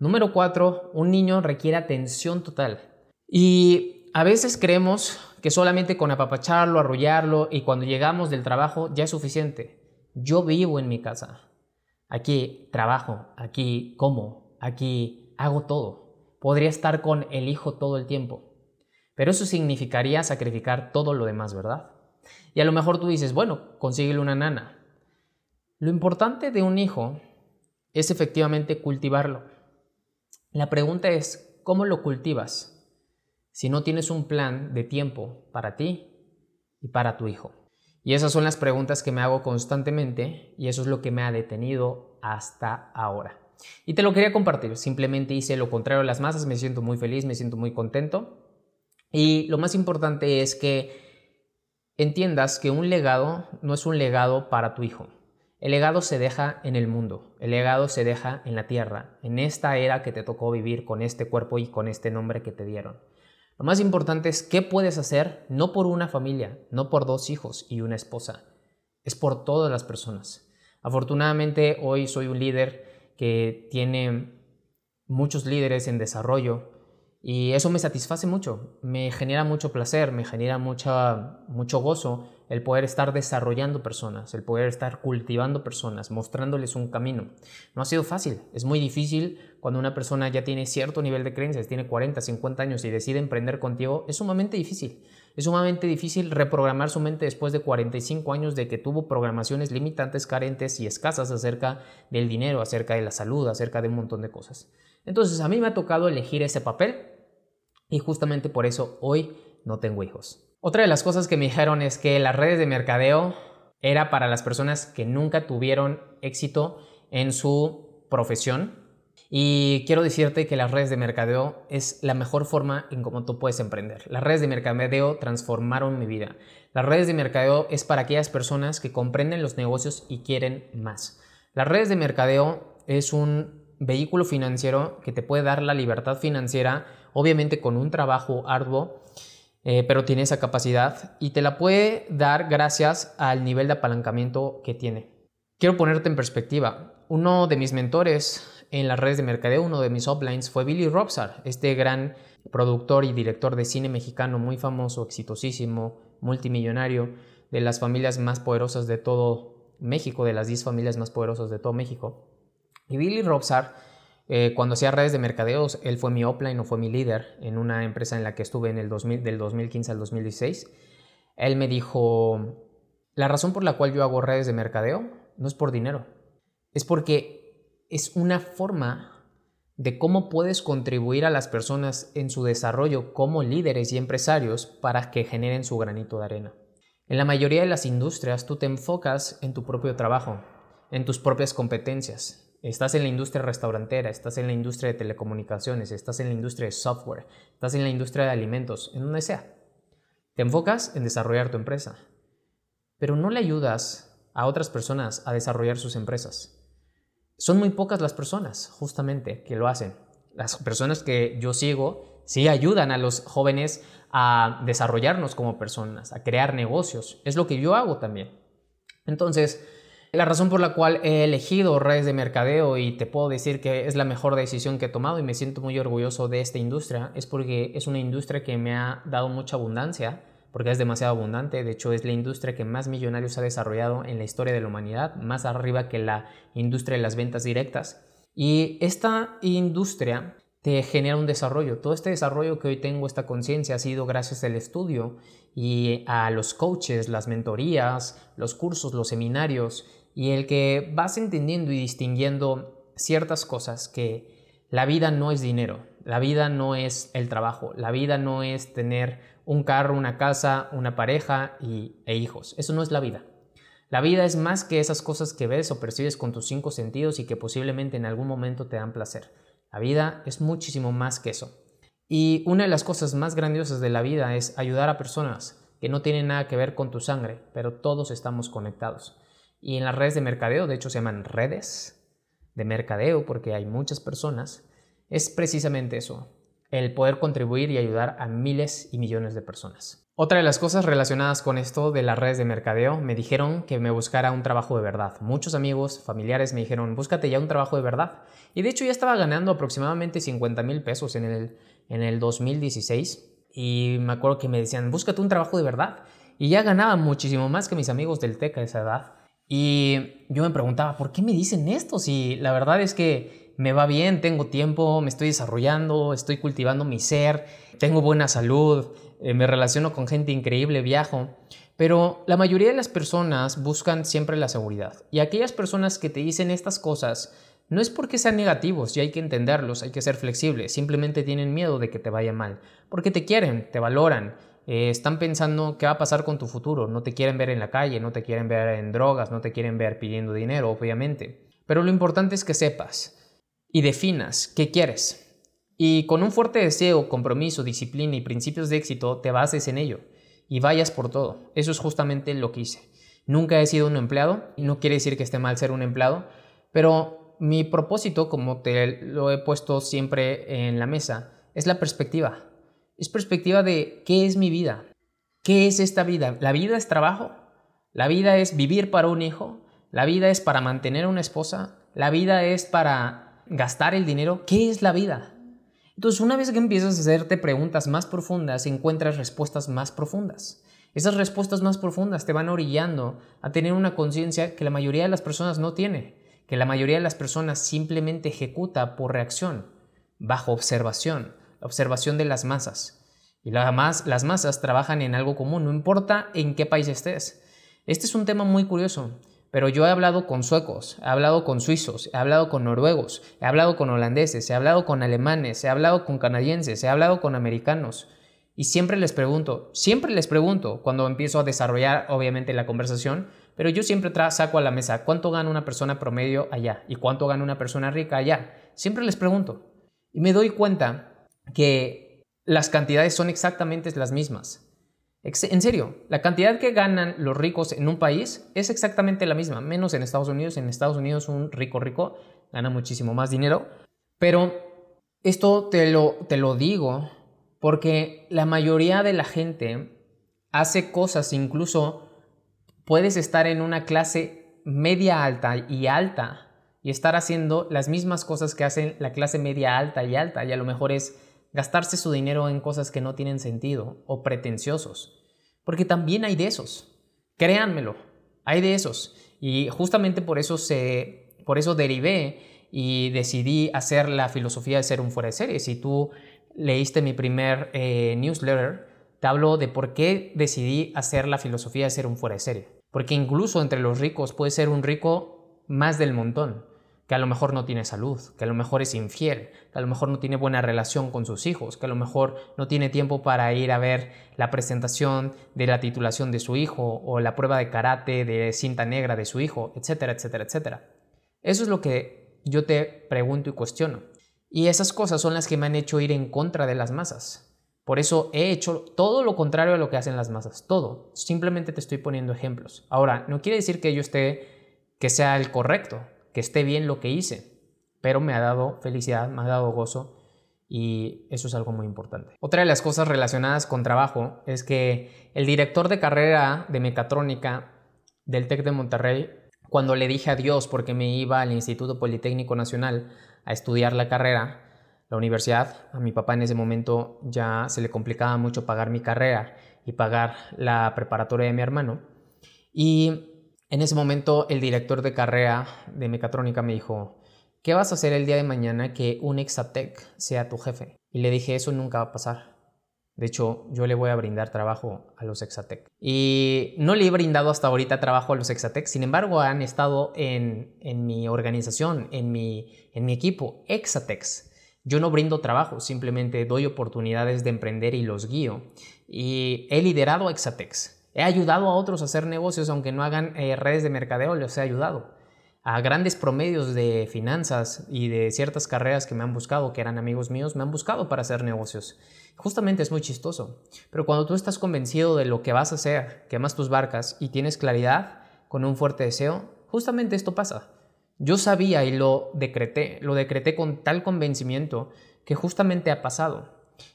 Número cuatro, un niño requiere atención total. Y a veces creemos que solamente con apapacharlo, arrullarlo y cuando llegamos del trabajo ya es suficiente. Yo vivo en mi casa. Aquí trabajo, aquí como, aquí hago todo. Podría estar con el hijo todo el tiempo. Pero eso significaría sacrificar todo lo demás, ¿verdad? Y a lo mejor tú dices, bueno, consíguele una nana. Lo importante de un hijo es efectivamente cultivarlo. La pregunta es, ¿cómo lo cultivas si no tienes un plan de tiempo para ti y para tu hijo? Y esas son las preguntas que me hago constantemente y eso es lo que me ha detenido hasta ahora. Y te lo quería compartir, simplemente hice lo contrario a las masas, me siento muy feliz, me siento muy contento y lo más importante es que entiendas que un legado no es un legado para tu hijo. El legado se deja en el mundo, el legado se deja en la tierra, en esta era que te tocó vivir con este cuerpo y con este nombre que te dieron. Lo más importante es qué puedes hacer no por una familia, no por dos hijos y una esposa, es por todas las personas. Afortunadamente hoy soy un líder que tiene muchos líderes en desarrollo, y eso me satisface mucho, me genera mucho placer, me genera mucha, mucho gozo el poder estar desarrollando personas, el poder estar cultivando personas, mostrándoles un camino. No ha sido fácil, es muy difícil cuando una persona ya tiene cierto nivel de creencias, tiene 40, 50 años y decide emprender contigo, es sumamente difícil. Es sumamente difícil reprogramar su mente después de 45 años de que tuvo programaciones limitantes, carentes y escasas acerca del dinero, acerca de la salud, acerca de un montón de cosas. Entonces a mí me ha tocado elegir ese papel y justamente por eso hoy no tengo hijos. Otra de las cosas que me dijeron es que las redes de mercadeo era para las personas que nunca tuvieron éxito en su profesión. Y quiero decirte que las redes de mercadeo es la mejor forma en cómo tú puedes emprender. Las redes de mercadeo transformaron mi vida. Las redes de mercadeo es para aquellas personas que comprenden los negocios y quieren más. Las redes de mercadeo es un vehículo financiero que te puede dar la libertad financiera obviamente con un trabajo arduo, eh, pero tiene esa capacidad y te la puede dar gracias al nivel de apalancamiento que tiene. Quiero ponerte en perspectiva. Uno de mis mentores en las redes de mercadeo, uno de mis uplines, fue Billy Robsar, este gran productor y director de cine mexicano muy famoso, exitosísimo, multimillonario, de las familias más poderosas de todo México, de las 10 familias más poderosas de todo México. Y Billy Robsar eh, cuando hacía redes de mercadeos, él fue mi upline o fue mi líder en una empresa en la que estuve en el 2000, del 2015 al 2016. Él me dijo, la razón por la cual yo hago redes de mercadeo no es por dinero, es porque es una forma de cómo puedes contribuir a las personas en su desarrollo como líderes y empresarios para que generen su granito de arena. En la mayoría de las industrias tú te enfocas en tu propio trabajo, en tus propias competencias, Estás en la industria restaurantera, estás en la industria de telecomunicaciones, estás en la industria de software, estás en la industria de alimentos, en donde sea. Te enfocas en desarrollar tu empresa, pero no le ayudas a otras personas a desarrollar sus empresas. Son muy pocas las personas, justamente, que lo hacen. Las personas que yo sigo sí ayudan a los jóvenes a desarrollarnos como personas, a crear negocios. Es lo que yo hago también. Entonces, la razón por la cual he elegido redes de mercadeo y te puedo decir que es la mejor decisión que he tomado y me siento muy orgulloso de esta industria es porque es una industria que me ha dado mucha abundancia, porque es demasiado abundante, de hecho es la industria que más millonarios ha desarrollado en la historia de la humanidad, más arriba que la industria de las ventas directas. Y esta industria te genera un desarrollo. Todo este desarrollo que hoy tengo, esta conciencia, ha sido gracias al estudio y a los coaches, las mentorías, los cursos, los seminarios y el que vas entendiendo y distinguiendo ciertas cosas que la vida no es dinero, la vida no es el trabajo, la vida no es tener un carro, una casa, una pareja y, e hijos. Eso no es la vida. La vida es más que esas cosas que ves o percibes con tus cinco sentidos y que posiblemente en algún momento te dan placer. La vida es muchísimo más que eso. Y una de las cosas más grandiosas de la vida es ayudar a personas que no tienen nada que ver con tu sangre, pero todos estamos conectados. Y en las redes de mercadeo, de hecho se llaman redes de mercadeo porque hay muchas personas, es precisamente eso, el poder contribuir y ayudar a miles y millones de personas. Otra de las cosas relacionadas con esto de las redes de mercadeo, me dijeron que me buscara un trabajo de verdad. Muchos amigos, familiares me dijeron, búscate ya un trabajo de verdad. Y de hecho ya estaba ganando aproximadamente 50 mil pesos en el, en el 2016. Y me acuerdo que me decían, búscate un trabajo de verdad. Y ya ganaba muchísimo más que mis amigos del TEC a esa edad. Y yo me preguntaba, ¿por qué me dicen esto? Si la verdad es que me va bien, tengo tiempo, me estoy desarrollando, estoy cultivando mi ser, tengo buena salud, eh, me relaciono con gente increíble, viajo, pero la mayoría de las personas buscan siempre la seguridad. Y aquellas personas que te dicen estas cosas, no es porque sean negativos y hay que entenderlos, hay que ser flexibles, simplemente tienen miedo de que te vaya mal, porque te quieren, te valoran, eh, están pensando qué va a pasar con tu futuro, no te quieren ver en la calle, no te quieren ver en drogas, no te quieren ver pidiendo dinero, obviamente. Pero lo importante es que sepas y definas qué quieres, y con un fuerte deseo, compromiso, disciplina y principios de éxito, te bases en ello y vayas por todo. Eso es justamente lo que hice. Nunca he sido un empleado y no quiere decir que esté mal ser un empleado, pero mi propósito, como te lo he puesto siempre en la mesa, es la perspectiva. Es perspectiva de qué es mi vida, qué es esta vida. La vida es trabajo, la vida es vivir para un hijo, la vida es para mantener a una esposa, la vida es para gastar el dinero. ¿Qué es la vida? Entonces, una vez que empiezas a hacerte preguntas más profundas, encuentras respuestas más profundas. Esas respuestas más profundas te van orillando a tener una conciencia que la mayoría de las personas no tiene, que la mayoría de las personas simplemente ejecuta por reacción, bajo observación, observación de las masas. Y más, las masas trabajan en algo común, no importa en qué país estés. Este es un tema muy curioso. Pero yo he hablado con suecos, he hablado con suizos, he hablado con noruegos, he hablado con holandeses, he hablado con alemanes, he hablado con canadienses, he hablado con americanos. Y siempre les pregunto, siempre les pregunto cuando empiezo a desarrollar obviamente la conversación, pero yo siempre saco a la mesa cuánto gana una persona promedio allá y cuánto gana una persona rica allá. Siempre les pregunto. Y me doy cuenta que las cantidades son exactamente las mismas. En serio, la cantidad que ganan los ricos en un país es exactamente la misma, menos en Estados Unidos. En Estados Unidos un rico rico gana muchísimo más dinero. Pero esto te lo, te lo digo porque la mayoría de la gente hace cosas, incluso puedes estar en una clase media alta y alta y estar haciendo las mismas cosas que hacen la clase media alta y alta y a lo mejor es gastarse su dinero en cosas que no tienen sentido o pretenciosos. Porque también hay de esos. Créanmelo, hay de esos. Y justamente por eso, se, por eso derivé y decidí hacer la filosofía de ser un fuera de serie. Si tú leíste mi primer eh, newsletter, te hablo de por qué decidí hacer la filosofía de ser un fuera de serie. Porque incluso entre los ricos puede ser un rico más del montón que a lo mejor no tiene salud, que a lo mejor es infiel, que a lo mejor no tiene buena relación con sus hijos, que a lo mejor no tiene tiempo para ir a ver la presentación de la titulación de su hijo o la prueba de karate de cinta negra de su hijo, etcétera, etcétera, etcétera. Eso es lo que yo te pregunto y cuestiono. Y esas cosas son las que me han hecho ir en contra de las masas. Por eso he hecho todo lo contrario a lo que hacen las masas, todo. Simplemente te estoy poniendo ejemplos. Ahora, no quiere decir que yo esté, que sea el correcto que esté bien lo que hice, pero me ha dado felicidad, me ha dado gozo y eso es algo muy importante. Otra de las cosas relacionadas con trabajo es que el director de carrera de mecatrónica del TEC de Monterrey, cuando le dije adiós porque me iba al Instituto Politécnico Nacional a estudiar la carrera, la universidad, a mi papá en ese momento ya se le complicaba mucho pagar mi carrera y pagar la preparatoria de mi hermano. Y en ese momento el director de carrera de mecatrónica me dijo, ¿qué vas a hacer el día de mañana que un Exatec sea tu jefe? Y le dije, eso nunca va a pasar. De hecho, yo le voy a brindar trabajo a los Exatec. Y no le he brindado hasta ahorita trabajo a los Exatec, sin embargo han estado en, mi organización, en mi, en mi equipo, Exatex. Yo no brindo trabajo, simplemente doy oportunidades de emprender y los guío. Y he liderado a Exatex. He ayudado a otros a hacer negocios, aunque no hagan eh, redes de mercadeo, les he ayudado. A grandes promedios de finanzas y de ciertas carreras que me han buscado, que eran amigos míos, me han buscado para hacer negocios. Justamente es muy chistoso. Pero cuando tú estás convencido de lo que vas a hacer, quemas tus barcas y tienes claridad con un fuerte deseo, justamente esto pasa. Yo sabía y lo decreté, lo decreté con tal convencimiento que justamente ha pasado.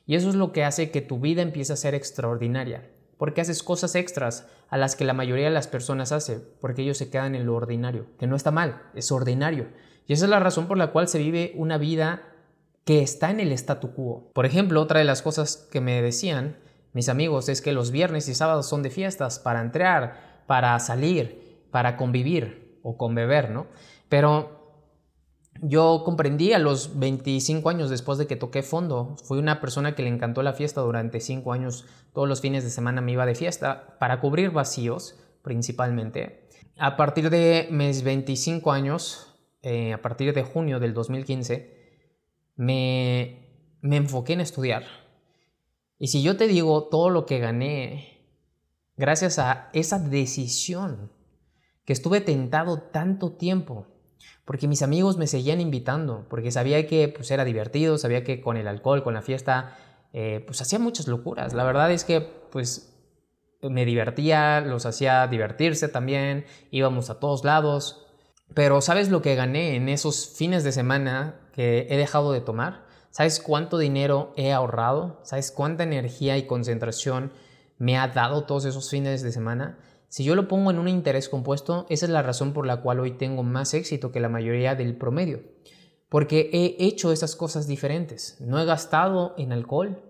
Y eso es lo que hace que tu vida empiece a ser extraordinaria. Porque haces cosas extras a las que la mayoría de las personas hace, porque ellos se quedan en lo ordinario, que no está mal, es ordinario. Y esa es la razón por la cual se vive una vida que está en el statu quo. Por ejemplo, otra de las cosas que me decían mis amigos es que los viernes y sábados son de fiestas para entrar, para salir, para convivir o con beber, ¿no? Pero yo comprendí a los 25 años después de que toqué fondo. Fui una persona que le encantó la fiesta durante 5 años. Todos los fines de semana me iba de fiesta para cubrir vacíos, principalmente. A partir de mis 25 años, eh, a partir de junio del 2015, me, me enfoqué en estudiar. Y si yo te digo todo lo que gané gracias a esa decisión, que estuve tentado tanto tiempo, porque mis amigos me seguían invitando, porque sabía que pues, era divertido, sabía que con el alcohol, con la fiesta, eh, pues hacía muchas locuras. La verdad es que pues me divertía, los hacía divertirse también, íbamos a todos lados. Pero ¿sabes lo que gané en esos fines de semana que he dejado de tomar? ¿Sabes cuánto dinero he ahorrado? ¿Sabes cuánta energía y concentración me ha dado todos esos fines de semana? Si yo lo pongo en un interés compuesto, esa es la razón por la cual hoy tengo más éxito que la mayoría del promedio. Porque he hecho esas cosas diferentes. No he gastado en alcohol,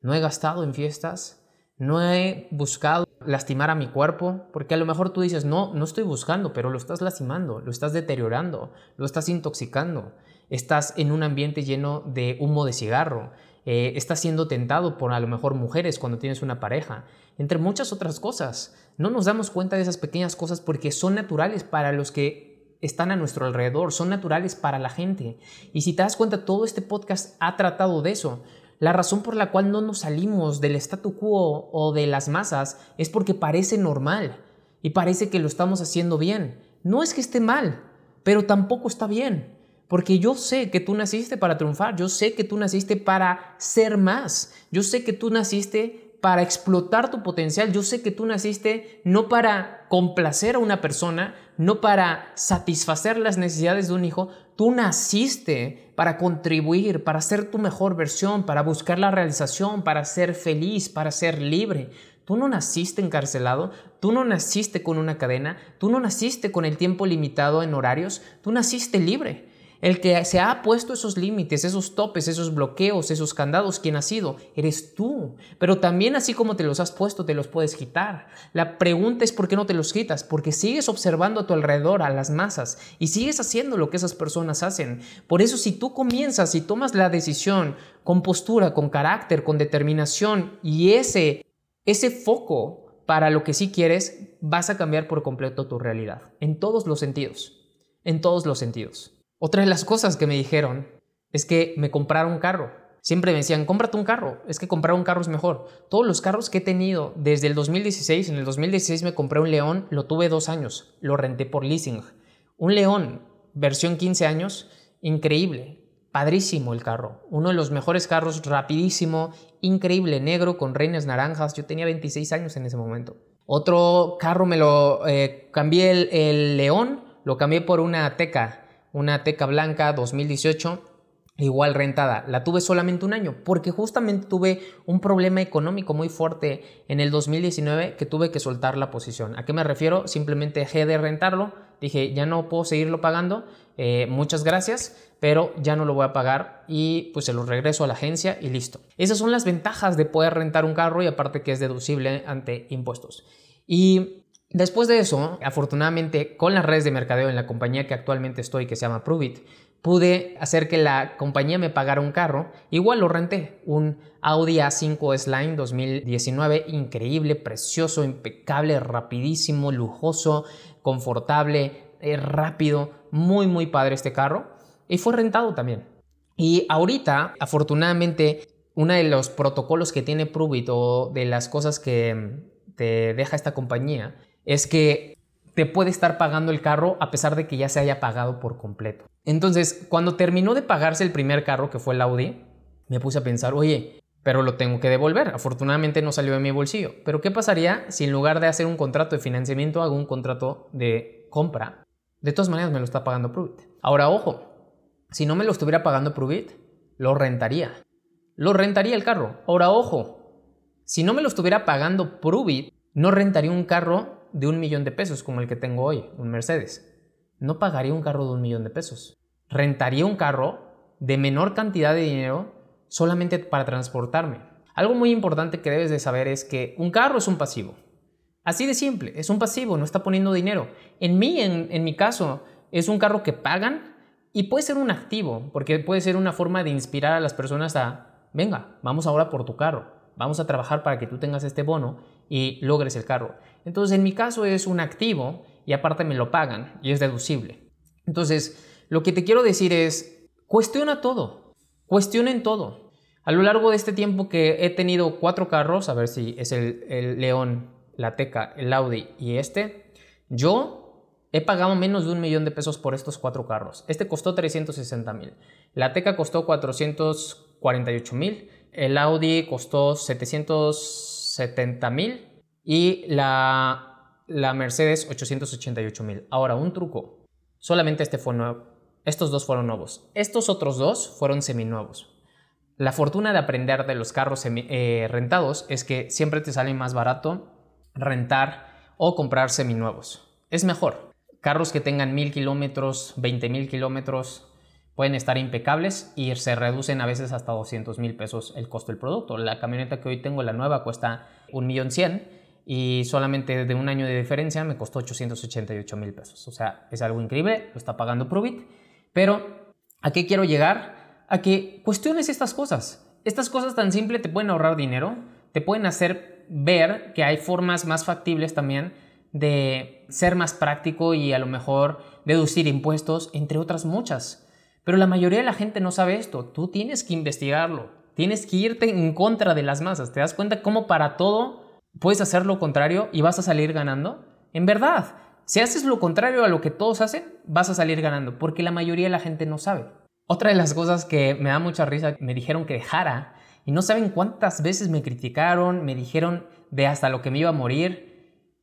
no he gastado en fiestas, no he buscado lastimar a mi cuerpo, porque a lo mejor tú dices, no, no estoy buscando, pero lo estás lastimando, lo estás deteriorando, lo estás intoxicando, estás en un ambiente lleno de humo de cigarro, eh, estás siendo tentado por a lo mejor mujeres cuando tienes una pareja, entre muchas otras cosas. No nos damos cuenta de esas pequeñas cosas porque son naturales para los que están a nuestro alrededor, son naturales para la gente. Y si te das cuenta, todo este podcast ha tratado de eso. La razón por la cual no nos salimos del statu quo o de las masas es porque parece normal y parece que lo estamos haciendo bien. No es que esté mal, pero tampoco está bien. Porque yo sé que tú naciste para triunfar, yo sé que tú naciste para ser más, yo sé que tú naciste para explotar tu potencial, yo sé que tú naciste no para complacer a una persona, no para satisfacer las necesidades de un hijo, Tú naciste para contribuir, para ser tu mejor versión, para buscar la realización, para ser feliz, para ser libre. Tú no naciste encarcelado, tú no naciste con una cadena, tú no naciste con el tiempo limitado en horarios, tú naciste libre. El que se ha puesto esos límites, esos topes, esos bloqueos, esos candados, quien ha sido, eres tú. Pero también así como te los has puesto, te los puedes quitar. La pregunta es por qué no te los quitas, porque sigues observando a tu alrededor, a las masas, y sigues haciendo lo que esas personas hacen. Por eso si tú comienzas y tomas la decisión con postura, con carácter, con determinación y ese, ese foco para lo que sí quieres, vas a cambiar por completo tu realidad, en todos los sentidos, en todos los sentidos. Otra de las cosas que me dijeron es que me compraron un carro. Siempre me decían, cómprate un carro, es que comprar un carro es mejor. Todos los carros que he tenido desde el 2016, en el 2016 me compré un León, lo tuve dos años, lo renté por leasing. Un León, versión 15 años, increíble, padrísimo el carro. Uno de los mejores carros, rapidísimo, increíble, negro con reinas naranjas. Yo tenía 26 años en ese momento. Otro carro me lo eh, cambié el León, lo cambié por una Teca una Teca Blanca 2018 igual rentada. La tuve solamente un año porque justamente tuve un problema económico muy fuerte en el 2019 que tuve que soltar la posición. ¿A qué me refiero? Simplemente dejé de rentarlo. Dije, ya no puedo seguirlo pagando. Eh, muchas gracias, pero ya no lo voy a pagar y pues se lo regreso a la agencia y listo. Esas son las ventajas de poder rentar un carro y aparte que es deducible ante impuestos. Y Después de eso, afortunadamente, con las redes de mercadeo en la compañía que actualmente estoy, que se llama Pruvit, pude hacer que la compañía me pagara un carro. Igual lo renté, un Audi A5 Slime 2019, increíble, precioso, impecable, rapidísimo, lujoso, confortable, eh, rápido, muy muy padre este carro. Y fue rentado también. Y ahorita, afortunadamente, uno de los protocolos que tiene Pruvit o de las cosas que te deja esta compañía es que te puede estar pagando el carro a pesar de que ya se haya pagado por completo. Entonces, cuando terminó de pagarse el primer carro, que fue el Audi, me puse a pensar, oye, pero lo tengo que devolver. Afortunadamente no salió de mi bolsillo. Pero ¿qué pasaría si en lugar de hacer un contrato de financiamiento hago un contrato de compra? De todas maneras me lo está pagando Pruvit. Ahora, ojo, si no me lo estuviera pagando Pruvit, lo rentaría. Lo rentaría el carro. Ahora, ojo, si no me lo estuviera pagando Pruvit, no rentaría un carro de un millón de pesos como el que tengo hoy, un Mercedes. No pagaría un carro de un millón de pesos. Rentaría un carro de menor cantidad de dinero solamente para transportarme. Algo muy importante que debes de saber es que un carro es un pasivo. Así de simple, es un pasivo, no está poniendo dinero. En mí, en, en mi caso, es un carro que pagan y puede ser un activo, porque puede ser una forma de inspirar a las personas a, venga, vamos ahora por tu carro, vamos a trabajar para que tú tengas este bono y logres el cargo. Entonces, en mi caso es un activo y aparte me lo pagan y es deducible. Entonces, lo que te quiero decir es, cuestiona todo, cuestionen todo. A lo largo de este tiempo que he tenido cuatro carros, a ver si es el, el León, la Teca, el Audi y este, yo He pagado menos de un millón de pesos por estos cuatro carros. Este costó 360 mil. La Teca costó 448 mil. El Audi costó 700 870.000 y la, la Mercedes 888.000. Ahora, un truco. Solamente este fue nuevo. Estos dos fueron nuevos. Estos otros dos fueron seminuevos. La fortuna de aprender de los carros eh, rentados es que siempre te sale más barato rentar o comprar seminuevos. Es mejor. Carros que tengan mil kilómetros, 20.000 kilómetros, pueden estar impecables y se reducen a veces hasta 200 mil pesos el costo del producto. La camioneta que hoy tengo, la nueva, cuesta un millón cien y solamente de un año de diferencia me costó 888 mil pesos. O sea, es algo increíble, lo está pagando Pruvit. Pero, ¿a qué quiero llegar? A que cuestiones estas cosas. Estas cosas tan simples te pueden ahorrar dinero, te pueden hacer ver que hay formas más factibles también de ser más práctico y a lo mejor deducir impuestos, entre otras muchas. Pero la mayoría de la gente no sabe esto. Tú tienes que investigarlo. Tienes que irte en contra de las masas. ¿Te das cuenta cómo para todo puedes hacer lo contrario y vas a salir ganando? En verdad, si haces lo contrario a lo que todos hacen, vas a salir ganando, porque la mayoría de la gente no sabe. Otra de las cosas que me da mucha risa, me dijeron que dejara, y no saben cuántas veces me criticaron, me dijeron de hasta lo que me iba a morir,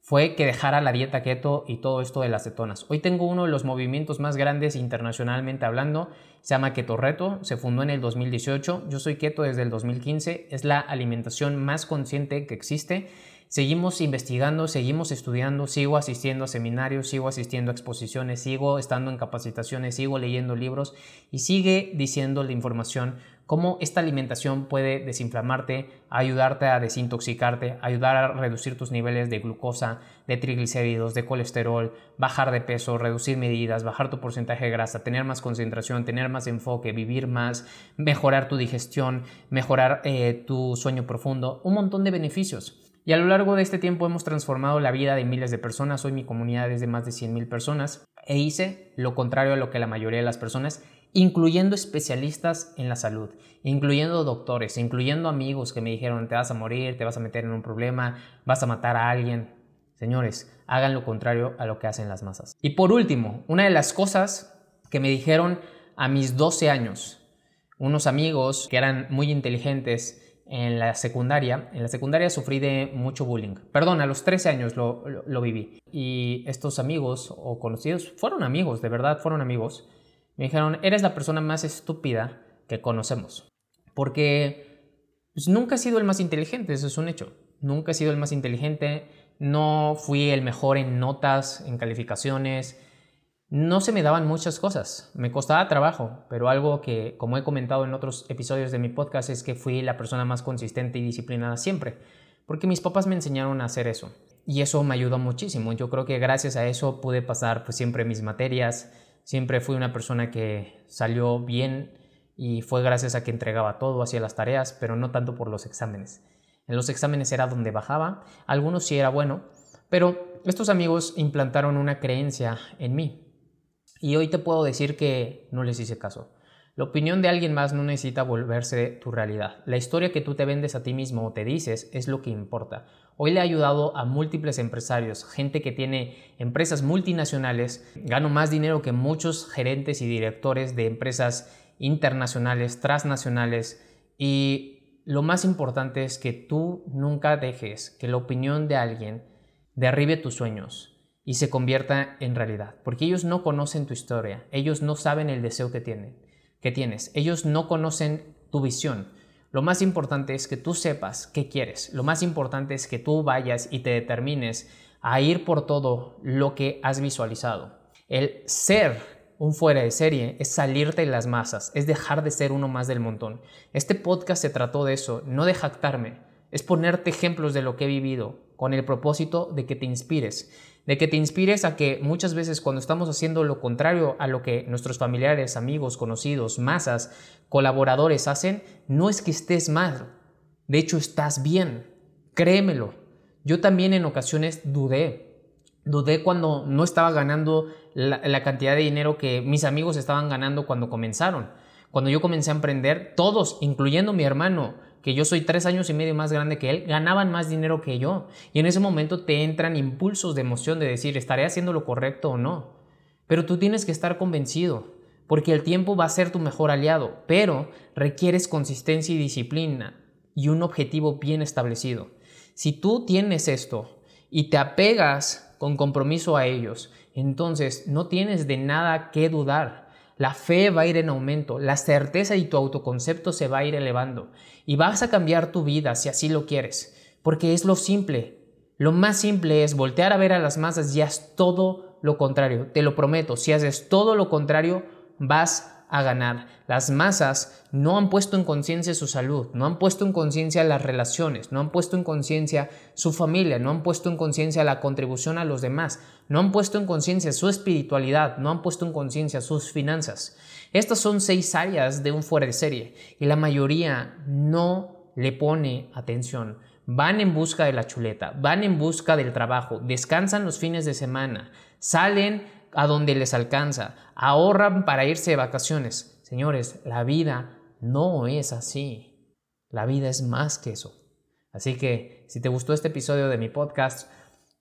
fue que dejara la dieta keto y todo esto de las cetonas. Hoy tengo uno de los movimientos más grandes internacionalmente hablando, se llama Keto Reto, se fundó en el 2018, yo soy keto desde el 2015, es la alimentación más consciente que existe. Seguimos investigando, seguimos estudiando, sigo asistiendo a seminarios, sigo asistiendo a exposiciones, sigo estando en capacitaciones, sigo leyendo libros y sigue diciendo la información cómo esta alimentación puede desinflamarte, ayudarte a desintoxicarte, ayudar a reducir tus niveles de glucosa, de triglicéridos, de colesterol, bajar de peso, reducir medidas, bajar tu porcentaje de grasa, tener más concentración, tener más enfoque, vivir más, mejorar tu digestión, mejorar eh, tu sueño profundo, un montón de beneficios. Y a lo largo de este tiempo hemos transformado la vida de miles de personas. Hoy mi comunidad es de más de 100.000 personas e hice lo contrario a lo que la mayoría de las personas incluyendo especialistas en la salud, incluyendo doctores, incluyendo amigos que me dijeron te vas a morir, te vas a meter en un problema, vas a matar a alguien. Señores, hagan lo contrario a lo que hacen las masas. Y por último, una de las cosas que me dijeron a mis 12 años, unos amigos que eran muy inteligentes en la secundaria, en la secundaria sufrí de mucho bullying. Perdón, a los 13 años lo, lo viví. Y estos amigos o conocidos fueron amigos, de verdad fueron amigos me dijeron, eres la persona más estúpida que conocemos. Porque pues, nunca he sido el más inteligente, eso es un hecho. Nunca he sido el más inteligente, no fui el mejor en notas, en calificaciones. No se me daban muchas cosas, me costaba trabajo, pero algo que, como he comentado en otros episodios de mi podcast, es que fui la persona más consistente y disciplinada siempre, porque mis papás me enseñaron a hacer eso. Y eso me ayudó muchísimo. Yo creo que gracias a eso pude pasar pues, siempre mis materias, Siempre fui una persona que salió bien y fue gracias a que entregaba todo, hacía las tareas, pero no tanto por los exámenes. En los exámenes era donde bajaba, algunos sí era bueno, pero estos amigos implantaron una creencia en mí. Y hoy te puedo decir que no les hice caso. La opinión de alguien más no necesita volverse tu realidad. La historia que tú te vendes a ti mismo o te dices es lo que importa. Hoy le he ayudado a múltiples empresarios, gente que tiene empresas multinacionales, gano más dinero que muchos gerentes y directores de empresas internacionales, transnacionales y lo más importante es que tú nunca dejes que la opinión de alguien derribe tus sueños y se convierta en realidad, porque ellos no conocen tu historia, ellos no saben el deseo que tienen que tienes. Ellos no conocen tu visión. Lo más importante es que tú sepas qué quieres. Lo más importante es que tú vayas y te determines a ir por todo lo que has visualizado. El ser un fuera de serie es salirte de las masas, es dejar de ser uno más del montón. Este podcast se trató de eso, no de jactarme, es ponerte ejemplos de lo que he vivido con el propósito de que te inspires de que te inspires a que muchas veces cuando estamos haciendo lo contrario a lo que nuestros familiares, amigos, conocidos, masas, colaboradores hacen, no es que estés mal, de hecho estás bien, créemelo. Yo también en ocasiones dudé, dudé cuando no estaba ganando la, cantidad de dinero que mis amigos estaban ganando cuando comenzaron. Cuando yo comencé a emprender, todos, incluyendo mi hermano, que yo soy tres años y medio más grande que él, ganaban más dinero que yo. Y en ese momento te entran impulsos de emoción de decir, ¿estaré haciendo lo correcto o no? Pero tú tienes que estar convencido, porque el tiempo va a ser tu mejor aliado, pero requieres consistencia y disciplina y un objetivo bien establecido. Si tú tienes esto y te apegas con compromiso a ellos, entonces no tienes de nada que dudar la fe va a ir en aumento, la certeza y tu autoconcepto se va a ir elevando y vas a cambiar tu vida si así lo quieres, porque es lo simple. Lo más simple es voltear a ver a las masas y haz todo lo contrario. Te lo prometo, si haces todo lo contrario, vas a ganar. Las masas no han puesto en conciencia su salud, no han puesto en conciencia las relaciones, no han puesto en conciencia su familia, no han puesto en conciencia la contribución a los demás, no han puesto en conciencia su espiritualidad, no han puesto en conciencia sus finanzas. Estas son seis áreas de un fuera de serie y la mayoría no le pone atención. Van en busca de la chuleta, van en busca del trabajo, descansan los fines de semana, salen a donde les alcanza, ahorran para irse de vacaciones. Señores, la vida no es así. La vida es más que eso. Así que si te gustó este episodio de mi podcast,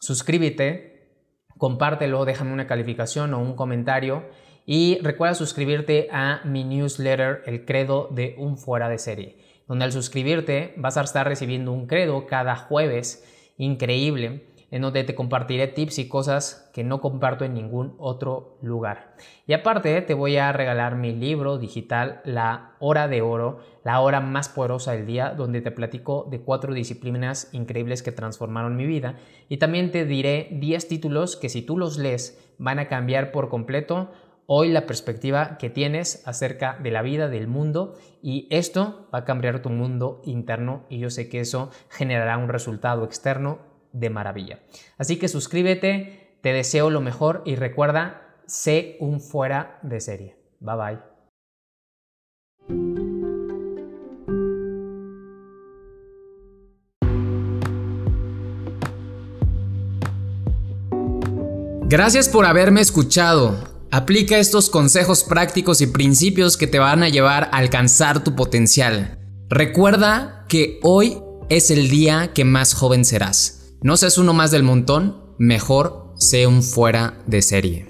suscríbete, compártelo, déjame una calificación o un comentario y recuerda suscribirte a mi newsletter El Credo de un fuera de serie, donde al suscribirte vas a estar recibiendo un credo cada jueves increíble en donde te compartiré tips y cosas que no comparto en ningún otro lugar. Y aparte te voy a regalar mi libro digital, La Hora de Oro, la hora más poderosa del día, donde te platico de cuatro disciplinas increíbles que transformaron mi vida. Y también te diré 10 títulos que si tú los lees van a cambiar por completo hoy la perspectiva que tienes acerca de la vida, del mundo, y esto va a cambiar tu mundo interno y yo sé que eso generará un resultado externo de maravilla. Así que suscríbete, te deseo lo mejor y recuerda, sé un fuera de serie. Bye bye. Gracias por haberme escuchado. Aplica estos consejos prácticos y principios que te van a llevar a alcanzar tu potencial. Recuerda que hoy es el día que más joven serás. No seas uno más del montón, mejor sé un fuera de serie.